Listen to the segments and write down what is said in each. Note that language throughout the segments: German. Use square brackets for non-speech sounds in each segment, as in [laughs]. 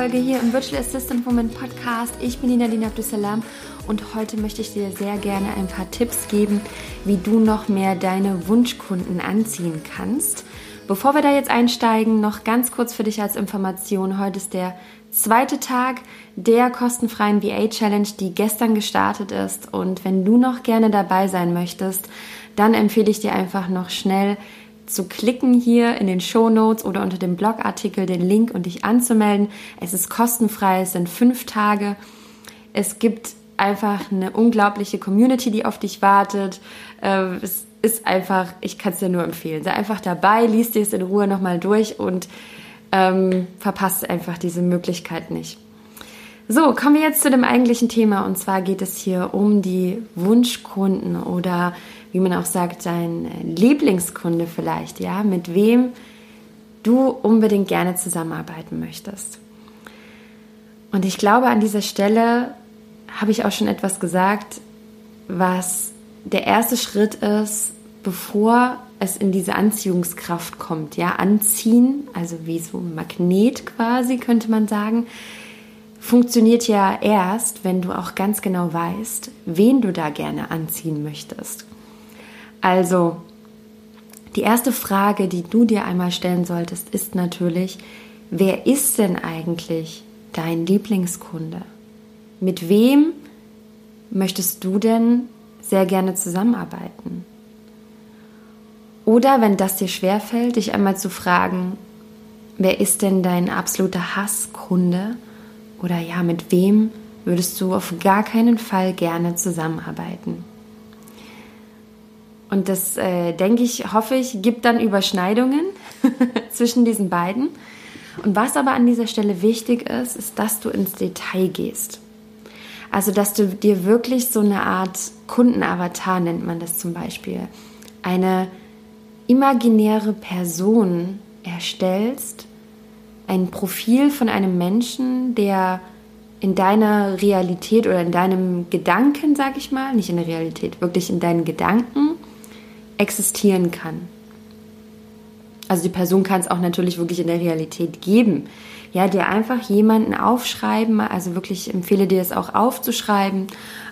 Podcast-Folge hier im Virtual Assistant Woman Podcast. Ich bin Nina Dina Abdussalam und heute möchte ich dir sehr gerne ein paar Tipps geben, wie du noch mehr deine Wunschkunden anziehen kannst. Bevor wir da jetzt einsteigen, noch ganz kurz für dich als Information. Heute ist der zweite Tag der kostenfreien VA Challenge, die gestern gestartet ist. Und wenn du noch gerne dabei sein möchtest, dann empfehle ich dir einfach noch schnell zu klicken hier in den Show Notes oder unter dem Blogartikel den Link und dich anzumelden. Es ist kostenfrei, es sind fünf Tage. Es gibt einfach eine unglaubliche Community, die auf dich wartet. Äh, es ist einfach, ich kann es dir nur empfehlen. Sei einfach dabei, liest dir es in Ruhe nochmal durch und ähm, verpasst einfach diese Möglichkeit nicht. So, kommen wir jetzt zu dem eigentlichen Thema und zwar geht es hier um die Wunschkunden oder wie man auch sagt, dein Lieblingskunde vielleicht, ja, mit wem du unbedingt gerne zusammenarbeiten möchtest. Und ich glaube, an dieser Stelle habe ich auch schon etwas gesagt, was der erste Schritt ist, bevor es in diese Anziehungskraft kommt. Ja, anziehen, also wie so ein Magnet quasi, könnte man sagen, funktioniert ja erst, wenn du auch ganz genau weißt, wen du da gerne anziehen möchtest. Also, die erste Frage, die du dir einmal stellen solltest, ist natürlich, wer ist denn eigentlich dein Lieblingskunde? Mit wem möchtest du denn sehr gerne zusammenarbeiten? Oder wenn das dir schwerfällt, dich einmal zu fragen, wer ist denn dein absoluter Hasskunde? Oder ja, mit wem würdest du auf gar keinen Fall gerne zusammenarbeiten? Und das, äh, denke ich, hoffe ich, gibt dann Überschneidungen [laughs] zwischen diesen beiden. Und was aber an dieser Stelle wichtig ist, ist, dass du ins Detail gehst. Also, dass du dir wirklich so eine Art Kundenavatar nennt man das zum Beispiel, eine imaginäre Person erstellst, ein Profil von einem Menschen, der in deiner Realität oder in deinem Gedanken, sag ich mal, nicht in der Realität, wirklich in deinen Gedanken existieren kann. Also die Person kann es auch natürlich wirklich in der Realität geben. Ja, dir einfach jemanden aufschreiben, also wirklich empfehle dir es auch aufzuschreiben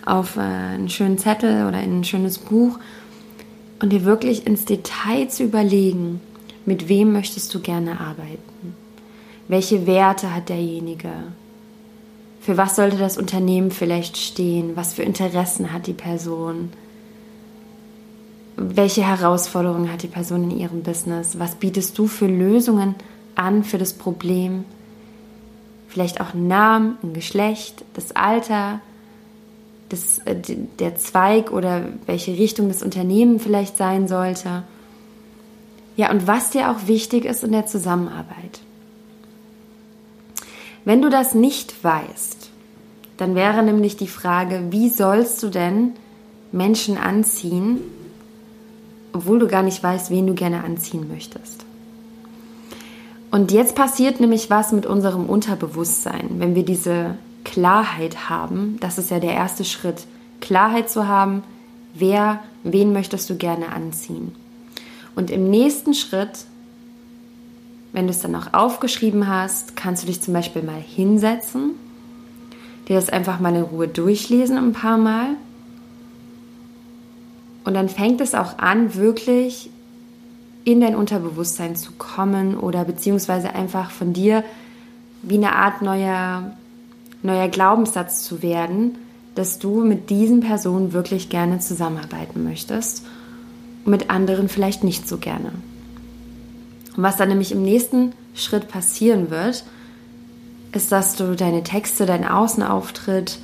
auf äh, einen schönen Zettel oder in ein schönes Buch und dir wirklich ins Detail zu überlegen, mit wem möchtest du gerne arbeiten? Welche Werte hat derjenige? Für was sollte das Unternehmen vielleicht stehen? Was für Interessen hat die Person? Welche Herausforderungen hat die Person in ihrem Business? Was bietest du für Lösungen an für das Problem? Vielleicht auch einen Namen, ein Geschlecht, das Alter, das, äh, der Zweig oder welche Richtung das Unternehmen vielleicht sein sollte. Ja, und was dir auch wichtig ist in der Zusammenarbeit. Wenn du das nicht weißt, dann wäre nämlich die Frage, wie sollst du denn Menschen anziehen, obwohl du gar nicht weißt, wen du gerne anziehen möchtest. Und jetzt passiert nämlich was mit unserem Unterbewusstsein, wenn wir diese Klarheit haben. Das ist ja der erste Schritt, Klarheit zu haben, wer, wen möchtest du gerne anziehen. Und im nächsten Schritt, wenn du es dann auch aufgeschrieben hast, kannst du dich zum Beispiel mal hinsetzen, dir das einfach mal in Ruhe durchlesen ein paar Mal und dann fängt es auch an, wirklich in dein Unterbewusstsein zu kommen oder beziehungsweise einfach von dir wie eine Art neuer, neuer Glaubenssatz zu werden, dass du mit diesen Personen wirklich gerne zusammenarbeiten möchtest und mit anderen vielleicht nicht so gerne. Und was dann nämlich im nächsten Schritt passieren wird, ist, dass du deine Texte, dein Außenauftritt,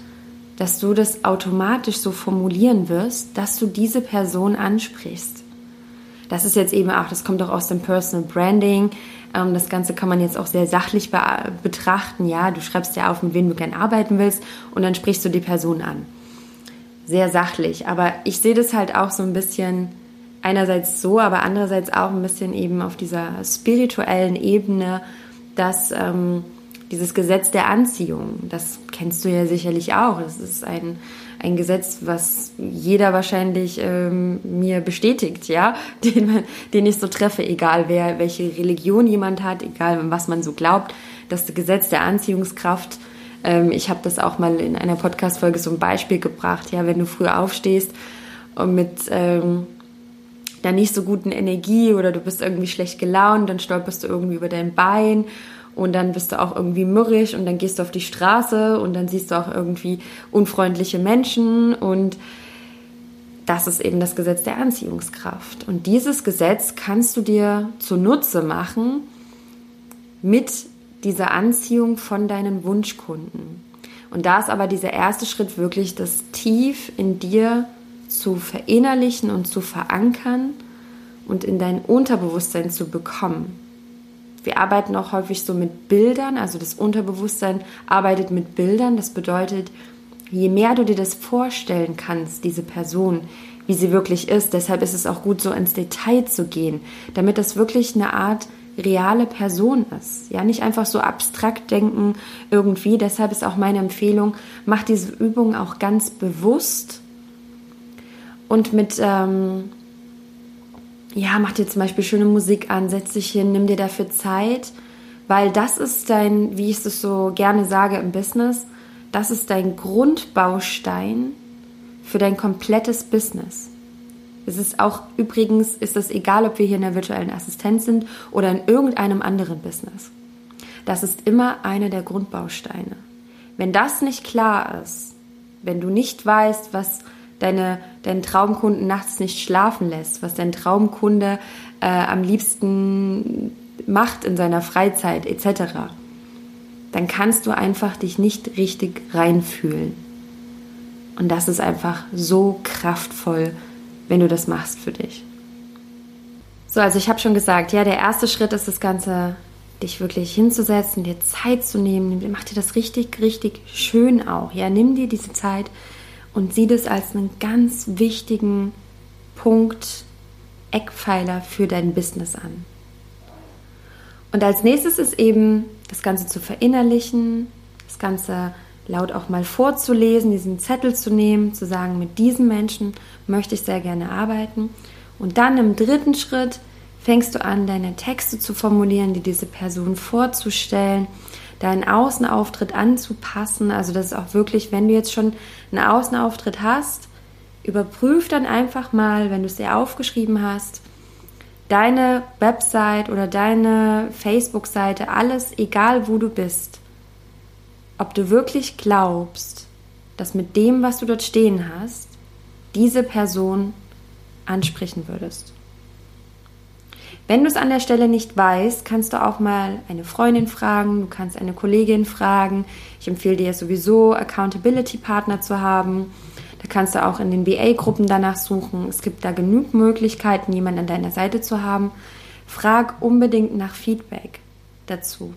dass du das automatisch so formulieren wirst, dass du diese Person ansprichst. Das ist jetzt eben auch, das kommt auch aus dem Personal Branding. Ähm, das Ganze kann man jetzt auch sehr sachlich betrachten. Ja, du schreibst ja auf, mit wem du gern arbeiten willst und dann sprichst du die Person an. Sehr sachlich. Aber ich sehe das halt auch so ein bisschen einerseits so, aber andererseits auch ein bisschen eben auf dieser spirituellen Ebene, dass ähm, dieses Gesetz der Anziehung, das kennst du ja sicherlich auch. Das ist ein, ein Gesetz, was jeder wahrscheinlich ähm, mir bestätigt, ja, [laughs] den, den ich so treffe, egal wer, welche Religion jemand hat, egal was man so glaubt. das Gesetz der Anziehungskraft. Ähm, ich habe das auch mal in einer Podcast-Folge so ein Beispiel gebracht. Ja, wenn du früh aufstehst und mit ähm, der nicht so guten Energie oder du bist irgendwie schlecht gelaunt, dann stolperst du irgendwie über dein Bein und dann bist du auch irgendwie mürrisch und dann gehst du auf die Straße und dann siehst du auch irgendwie unfreundliche Menschen und das ist eben das Gesetz der Anziehungskraft. Und dieses Gesetz kannst du dir zunutze machen mit dieser Anziehung von deinen Wunschkunden. Und da ist aber dieser erste Schritt wirklich, das tief in dir zu verinnerlichen und zu verankern und in dein Unterbewusstsein zu bekommen. Wir arbeiten auch häufig so mit Bildern, also das Unterbewusstsein arbeitet mit Bildern. Das bedeutet, je mehr du dir das vorstellen kannst, diese Person, wie sie wirklich ist, deshalb ist es auch gut, so ins Detail zu gehen, damit das wirklich eine Art reale Person ist. Ja, nicht einfach so abstrakt denken irgendwie. Deshalb ist auch meine Empfehlung, mach diese Übung auch ganz bewusst und mit, ähm, ja, mach dir zum Beispiel schöne Musik an, setz dich hin, nimm dir dafür Zeit, weil das ist dein, wie ich es so gerne sage im Business, das ist dein Grundbaustein für dein komplettes Business. Es ist auch übrigens, ist es egal, ob wir hier in der virtuellen Assistenz sind oder in irgendeinem anderen Business. Das ist immer einer der Grundbausteine. Wenn das nicht klar ist, wenn du nicht weißt, was deine, deinen Traumkunden nachts nicht schlafen lässt, was dein Traumkunde äh, am liebsten macht in seiner Freizeit etc., dann kannst du einfach dich nicht richtig reinfühlen. Und das ist einfach so kraftvoll, wenn du das machst für dich. So, also ich habe schon gesagt, ja, der erste Schritt ist das Ganze, dich wirklich hinzusetzen, dir Zeit zu nehmen. Mach dir das richtig, richtig schön auch. Ja, nimm dir diese Zeit und sieh das als einen ganz wichtigen Punkt, Eckpfeiler für dein Business an. Und als nächstes ist eben das Ganze zu verinnerlichen, das Ganze laut auch mal vorzulesen, diesen Zettel zu nehmen, zu sagen, mit diesem Menschen möchte ich sehr gerne arbeiten. Und dann im dritten Schritt fängst du an, deine Texte zu formulieren, die diese Person vorzustellen, deinen Außenauftritt anzupassen. Also das ist auch wirklich, wenn du jetzt schon einen Außenauftritt hast, überprüf dann einfach mal, wenn du es dir aufgeschrieben hast, deine Website oder deine Facebook-Seite, alles, egal wo du bist, ob du wirklich glaubst, dass mit dem, was du dort stehen hast, diese Person ansprechen würdest. Wenn du es an der Stelle nicht weißt, kannst du auch mal eine Freundin fragen, du kannst eine Kollegin fragen. Ich empfehle dir sowieso, Accountability-Partner zu haben. Da kannst du auch in den BA-Gruppen danach suchen. Es gibt da genug Möglichkeiten, jemanden an deiner Seite zu haben. Frag unbedingt nach Feedback dazu.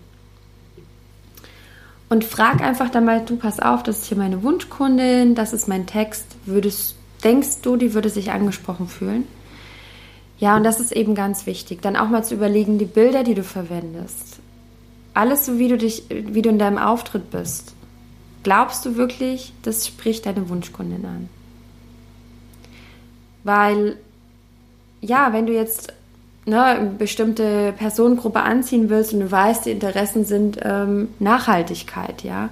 Und frag einfach dann mal, du pass auf, das ist hier meine Wunschkundin, das ist mein Text. Würdest, denkst du, die würde sich angesprochen fühlen? Ja, und das ist eben ganz wichtig. Dann auch mal zu überlegen, die Bilder, die du verwendest. Alles so, wie du dich, wie du in deinem Auftritt bist. Glaubst du wirklich, das spricht deine Wunschkundin an? Weil, ja, wenn du jetzt ne, eine bestimmte Personengruppe anziehen willst und du weißt, die Interessen sind ähm, Nachhaltigkeit, ja.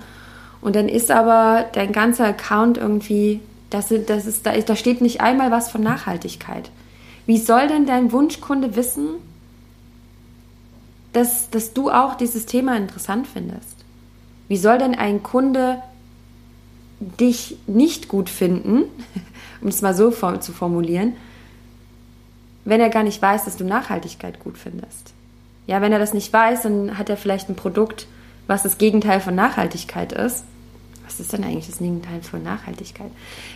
Und dann ist aber dein ganzer Account irgendwie, das, das ist, da, da steht nicht einmal was von Nachhaltigkeit. Wie soll denn dein Wunschkunde wissen, dass, dass du auch dieses Thema interessant findest? Wie soll denn ein Kunde dich nicht gut finden, [laughs] um es mal so zu formulieren, wenn er gar nicht weiß, dass du Nachhaltigkeit gut findest? Ja, wenn er das nicht weiß, dann hat er vielleicht ein Produkt, was das Gegenteil von Nachhaltigkeit ist was ist denn eigentlich das Gegenteil von Nachhaltigkeit?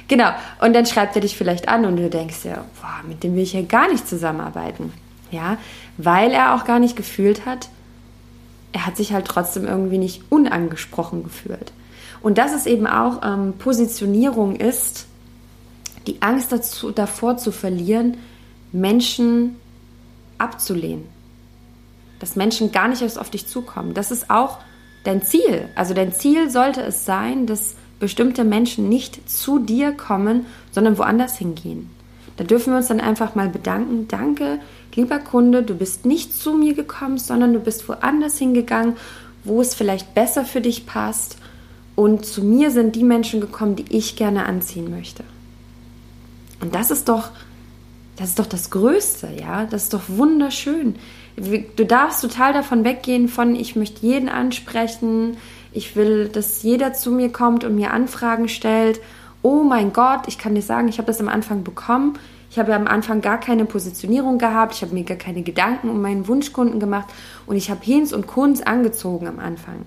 Genau, und dann schreibt er dich vielleicht an und du denkst ja, boah, mit dem will ich ja gar nicht zusammenarbeiten. Ja, weil er auch gar nicht gefühlt hat, er hat sich halt trotzdem irgendwie nicht unangesprochen gefühlt. Und das ist eben auch ähm, Positionierung ist, die Angst dazu, davor zu verlieren, Menschen abzulehnen. Dass Menschen gar nicht erst auf dich zukommen. Das ist auch dein Ziel. Also dein Ziel sollte es sein, dass bestimmte Menschen nicht zu dir kommen, sondern woanders hingehen. Da dürfen wir uns dann einfach mal bedanken. Danke, lieber Kunde, du bist nicht zu mir gekommen, sondern du bist woanders hingegangen, wo es vielleicht besser für dich passt. Und zu mir sind die Menschen gekommen, die ich gerne anziehen möchte. Und das ist doch, das ist doch das Größte, ja. Das ist doch wunderschön. Du darfst total davon weggehen von, ich möchte jeden ansprechen, ich will, dass jeder zu mir kommt und mir Anfragen stellt. Oh mein Gott, ich kann dir sagen, ich habe das am Anfang bekommen. Ich habe am Anfang gar keine Positionierung gehabt, ich habe mir gar keine Gedanken um meinen Wunschkunden gemacht und ich habe Hins und Kunz angezogen am Anfang.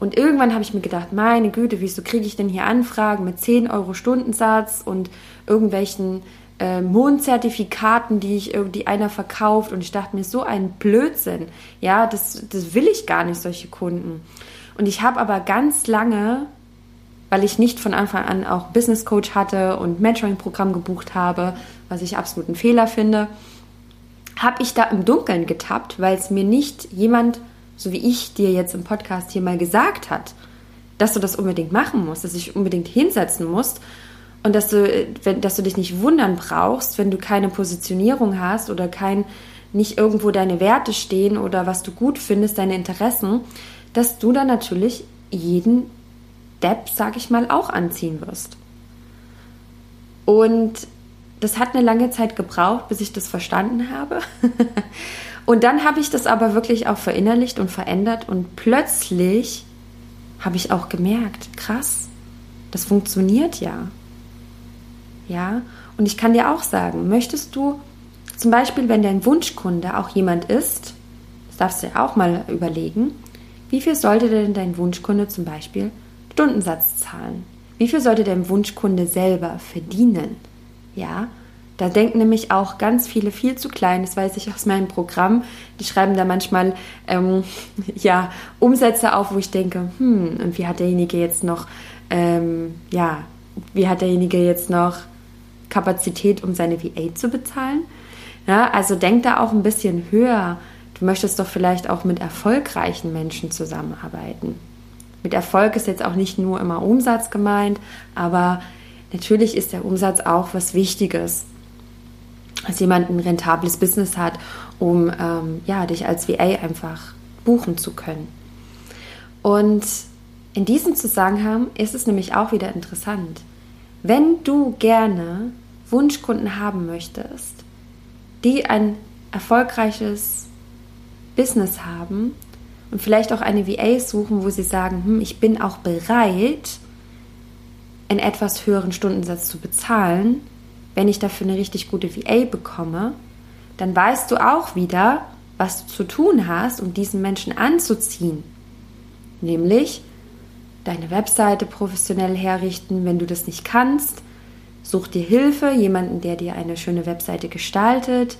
Und irgendwann habe ich mir gedacht, meine Güte, wieso kriege ich denn hier Anfragen mit 10 Euro Stundensatz und irgendwelchen äh, Mondzertifikaten, die ich irgendwie einer verkauft und ich dachte mir, so ein Blödsinn. Ja, das, das will ich gar nicht, solche Kunden. Und ich habe aber ganz lange weil ich nicht von Anfang an auch Business Coach hatte und Mentoring-Programm gebucht habe, was ich absolut einen Fehler finde, habe ich da im Dunkeln getappt, weil es mir nicht jemand, so wie ich dir jetzt im Podcast hier mal gesagt hat, dass du das unbedingt machen musst, dass ich unbedingt hinsetzen musst und dass du, wenn, dass du dich nicht wundern brauchst, wenn du keine Positionierung hast oder kein, nicht irgendwo deine Werte stehen oder was du gut findest, deine Interessen, dass du dann natürlich jeden Depp, sag ich mal, auch anziehen wirst. Und das hat eine lange Zeit gebraucht, bis ich das verstanden habe. [laughs] und dann habe ich das aber wirklich auch verinnerlicht und verändert und plötzlich habe ich auch gemerkt, krass, das funktioniert ja. Ja, und ich kann dir auch sagen, möchtest du zum Beispiel, wenn dein Wunschkunde auch jemand ist, das darfst du ja auch mal überlegen, wie viel sollte denn dein Wunschkunde zum Beispiel Stundensatz zahlen. Wie viel sollte der Wunschkunde selber verdienen? Ja, da denken nämlich auch ganz viele viel zu klein, das weiß ich aus meinem Programm. Die schreiben da manchmal ähm, [laughs] ja, Umsätze auf, wo ich denke, hm, und wie hat derjenige jetzt noch, ähm, ja, wie hat derjenige jetzt noch Kapazität, um seine VA zu bezahlen? Ja, also denk da auch ein bisschen höher. Du möchtest doch vielleicht auch mit erfolgreichen Menschen zusammenarbeiten. Mit Erfolg ist jetzt auch nicht nur immer Umsatz gemeint, aber natürlich ist der Umsatz auch was Wichtiges. Dass jemand ein rentables Business hat, um ähm, ja, dich als VA einfach buchen zu können. Und in diesem Zusammenhang ist es nämlich auch wieder interessant. Wenn du gerne Wunschkunden haben möchtest, die ein erfolgreiches Business haben, und vielleicht auch eine VA suchen, wo sie sagen, hm, ich bin auch bereit, einen etwas höheren Stundensatz zu bezahlen, wenn ich dafür eine richtig gute VA bekomme, dann weißt du auch wieder, was du zu tun hast, um diesen Menschen anzuziehen. Nämlich deine Webseite professionell herrichten, wenn du das nicht kannst. Such dir Hilfe, jemanden, der dir eine schöne Webseite gestaltet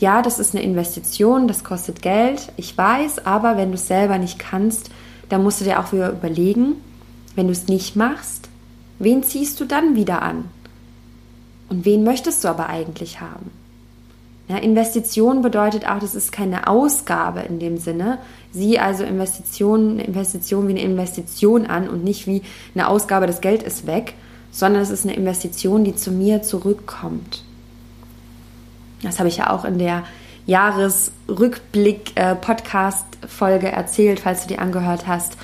ja, das ist eine Investition, das kostet Geld, ich weiß, aber wenn du es selber nicht kannst, dann musst du dir auch wieder überlegen, wenn du es nicht machst, wen ziehst du dann wieder an? Und wen möchtest du aber eigentlich haben? Ja, Investition bedeutet auch, das ist keine Ausgabe in dem Sinne. Sieh also Investition, Investition wie eine Investition an und nicht wie eine Ausgabe, das Geld ist weg, sondern es ist eine Investition, die zu mir zurückkommt. Das habe ich ja auch in der Jahresrückblick-Podcast-Folge äh, erzählt, falls du die angehört hast,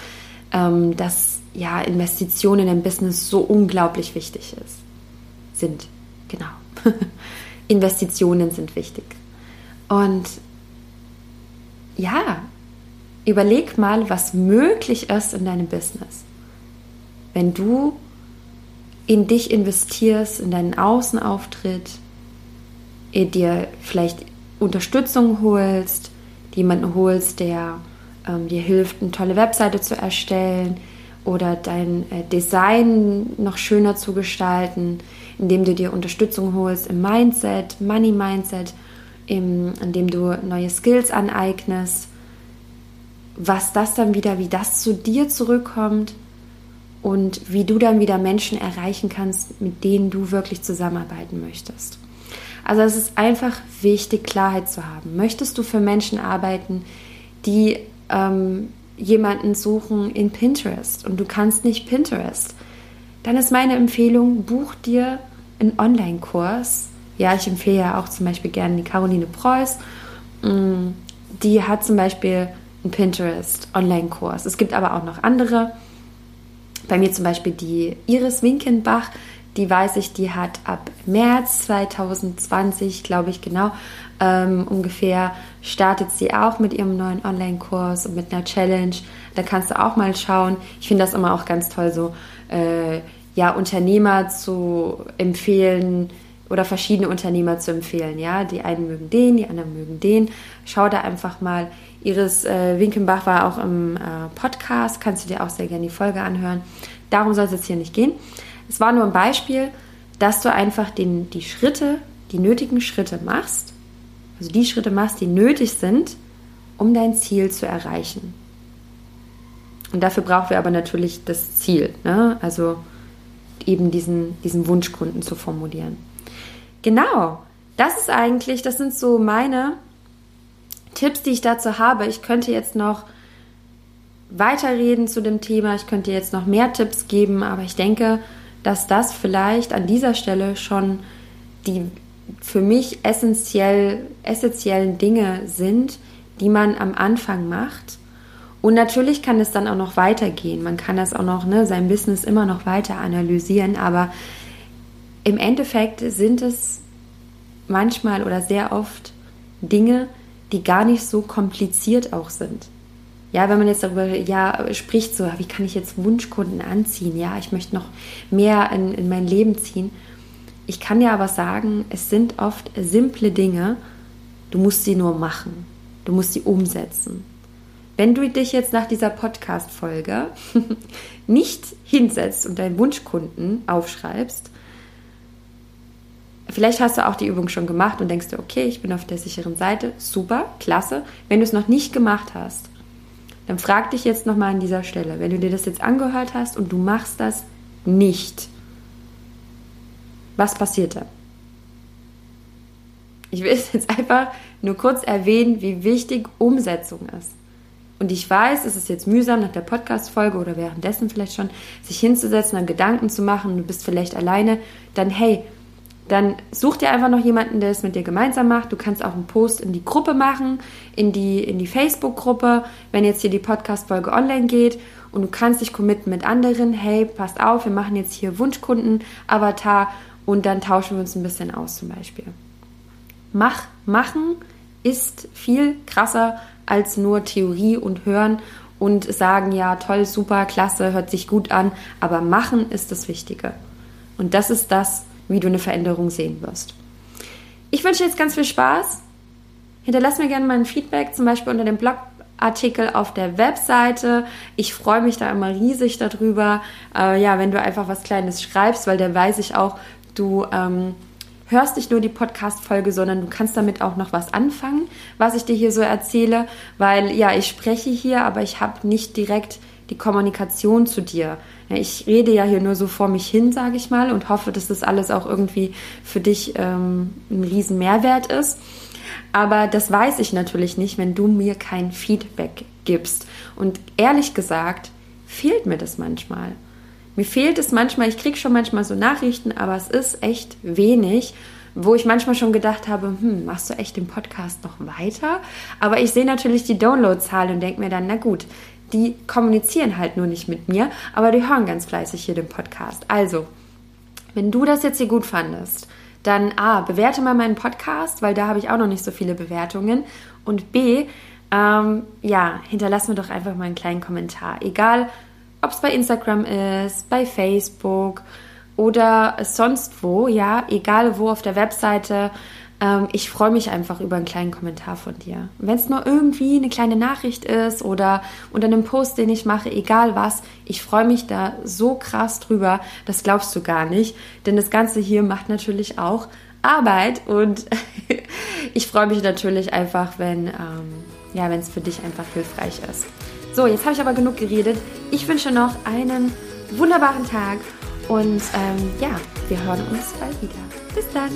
ähm, dass ja Investitionen im Business so unglaublich wichtig ist. Sind, genau. [laughs] Investitionen sind wichtig. Und ja, überleg mal, was möglich ist in deinem Business. Wenn du in dich investierst, in deinen Außenauftritt, dir vielleicht Unterstützung holst, jemanden holst, der ähm, dir hilft, eine tolle Webseite zu erstellen oder dein äh, Design noch schöner zu gestalten, indem du dir Unterstützung holst im Mindset, Money Mindset, im, indem du neue Skills aneignest, was das dann wieder, wie das zu dir zurückkommt und wie du dann wieder Menschen erreichen kannst, mit denen du wirklich zusammenarbeiten möchtest. Also es ist einfach wichtig, Klarheit zu haben. Möchtest du für Menschen arbeiten, die ähm, jemanden suchen in Pinterest und du kannst nicht Pinterest, dann ist meine Empfehlung, buch dir einen Online-Kurs. Ja, ich empfehle ja auch zum Beispiel gerne die Caroline Preuß. Mm, die hat zum Beispiel ein Pinterest, Online-Kurs. Es gibt aber auch noch andere. Bei mir zum Beispiel die Iris Winkenbach, die weiß ich, die hat ab März 2020, glaube ich genau, ähm, ungefähr, startet sie auch mit ihrem neuen Online-Kurs und mit einer Challenge. Da kannst du auch mal schauen. Ich finde das immer auch ganz toll, so äh, ja, Unternehmer zu empfehlen oder verschiedene Unternehmer zu empfehlen. Ja, die einen mögen den, die anderen mögen den. Schau da einfach mal. Iris äh, Winkenbach war auch im äh, Podcast, kannst du dir auch sehr gerne die Folge anhören. Darum soll es jetzt hier nicht gehen. Es war nur ein Beispiel, dass du einfach den, die Schritte, die nötigen Schritte machst, also die Schritte machst, die nötig sind, um dein Ziel zu erreichen. Und dafür brauchen wir aber natürlich das Ziel, ne? also eben diesen, diesen Wunschkunden zu formulieren. Genau, das ist eigentlich, das sind so meine Tipps, die ich dazu habe. Ich könnte jetzt noch weiterreden zu dem Thema, ich könnte jetzt noch mehr Tipps geben, aber ich denke, dass das vielleicht an dieser Stelle schon die für mich essentiell, essentiellen Dinge sind, die man am Anfang macht. Und natürlich kann es dann auch noch weitergehen. Man kann das auch noch, ne, sein Business immer noch weiter analysieren, aber im Endeffekt sind es manchmal oder sehr oft Dinge, die gar nicht so kompliziert auch sind. Ja, wenn man jetzt darüber ja, spricht, so, wie kann ich jetzt Wunschkunden anziehen? Ja, ich möchte noch mehr in, in mein Leben ziehen. Ich kann dir aber sagen, es sind oft simple Dinge. Du musst sie nur machen. Du musst sie umsetzen. Wenn du dich jetzt nach dieser Podcast-Folge [laughs] nicht hinsetzt und deinen Wunschkunden aufschreibst, vielleicht hast du auch die Übung schon gemacht und denkst dir, okay, ich bin auf der sicheren Seite, super, klasse. Wenn du es noch nicht gemacht hast, dann frag dich jetzt nochmal an dieser Stelle, wenn du dir das jetzt angehört hast und du machst das nicht, was passiert da? Ich will es jetzt einfach nur kurz erwähnen, wie wichtig Umsetzung ist. Und ich weiß, es ist jetzt mühsam nach der Podcast-Folge oder währenddessen vielleicht schon, sich hinzusetzen, dann Gedanken zu machen, du bist vielleicht alleine, dann hey, dann such dir einfach noch jemanden, der es mit dir gemeinsam macht. Du kannst auch einen Post in die Gruppe machen, in die, in die Facebook-Gruppe, wenn jetzt hier die Podcast-Folge online geht und du kannst dich committen mit anderen. Hey, passt auf, wir machen jetzt hier Wunschkunden-Avatar und dann tauschen wir uns ein bisschen aus zum Beispiel. Mach, machen ist viel krasser als nur Theorie und hören und sagen, ja, toll, super, klasse, hört sich gut an, aber machen ist das Wichtige. Und das ist das, wie du eine Veränderung sehen wirst. Ich wünsche dir jetzt ganz viel Spaß. Hinterlass mir gerne mal ein Feedback, zum Beispiel unter dem Blogartikel auf der Webseite. Ich freue mich da immer riesig darüber. Äh, ja, wenn du einfach was Kleines schreibst, weil da weiß ich auch, du ähm, hörst nicht nur die Podcast-Folge, sondern du kannst damit auch noch was anfangen, was ich dir hier so erzähle, weil ja, ich spreche hier, aber ich habe nicht direkt die Kommunikation zu dir. Ich rede ja hier nur so vor mich hin, sage ich mal, und hoffe, dass das alles auch irgendwie für dich ähm, ein riesen Mehrwert ist. Aber das weiß ich natürlich nicht, wenn du mir kein Feedback gibst. Und ehrlich gesagt, fehlt mir das manchmal. Mir fehlt es manchmal, ich kriege schon manchmal so Nachrichten, aber es ist echt wenig, wo ich manchmal schon gedacht habe, hm, machst du echt den Podcast noch weiter? Aber ich sehe natürlich die Downloadzahlen und denke mir dann, na gut, die kommunizieren halt nur nicht mit mir, aber die hören ganz fleißig hier den Podcast. Also, wenn du das jetzt hier gut fandest, dann A, bewerte mal meinen Podcast, weil da habe ich auch noch nicht so viele Bewertungen. Und B, ähm, ja, hinterlass mir doch einfach mal einen kleinen Kommentar. Egal, ob es bei Instagram ist, bei Facebook oder sonst wo, ja, egal wo auf der Webseite. Ähm, ich freue mich einfach über einen kleinen Kommentar von dir. Wenn es nur irgendwie eine kleine Nachricht ist oder unter einem Post, den ich mache, egal was, ich freue mich da so krass drüber, das glaubst du gar nicht. Denn das Ganze hier macht natürlich auch Arbeit und [laughs] ich freue mich natürlich einfach, wenn ähm, ja, es für dich einfach hilfreich ist. So, jetzt habe ich aber genug geredet. Ich wünsche noch einen wunderbaren Tag und ähm, ja, wir hören uns bald wieder. Bis dann.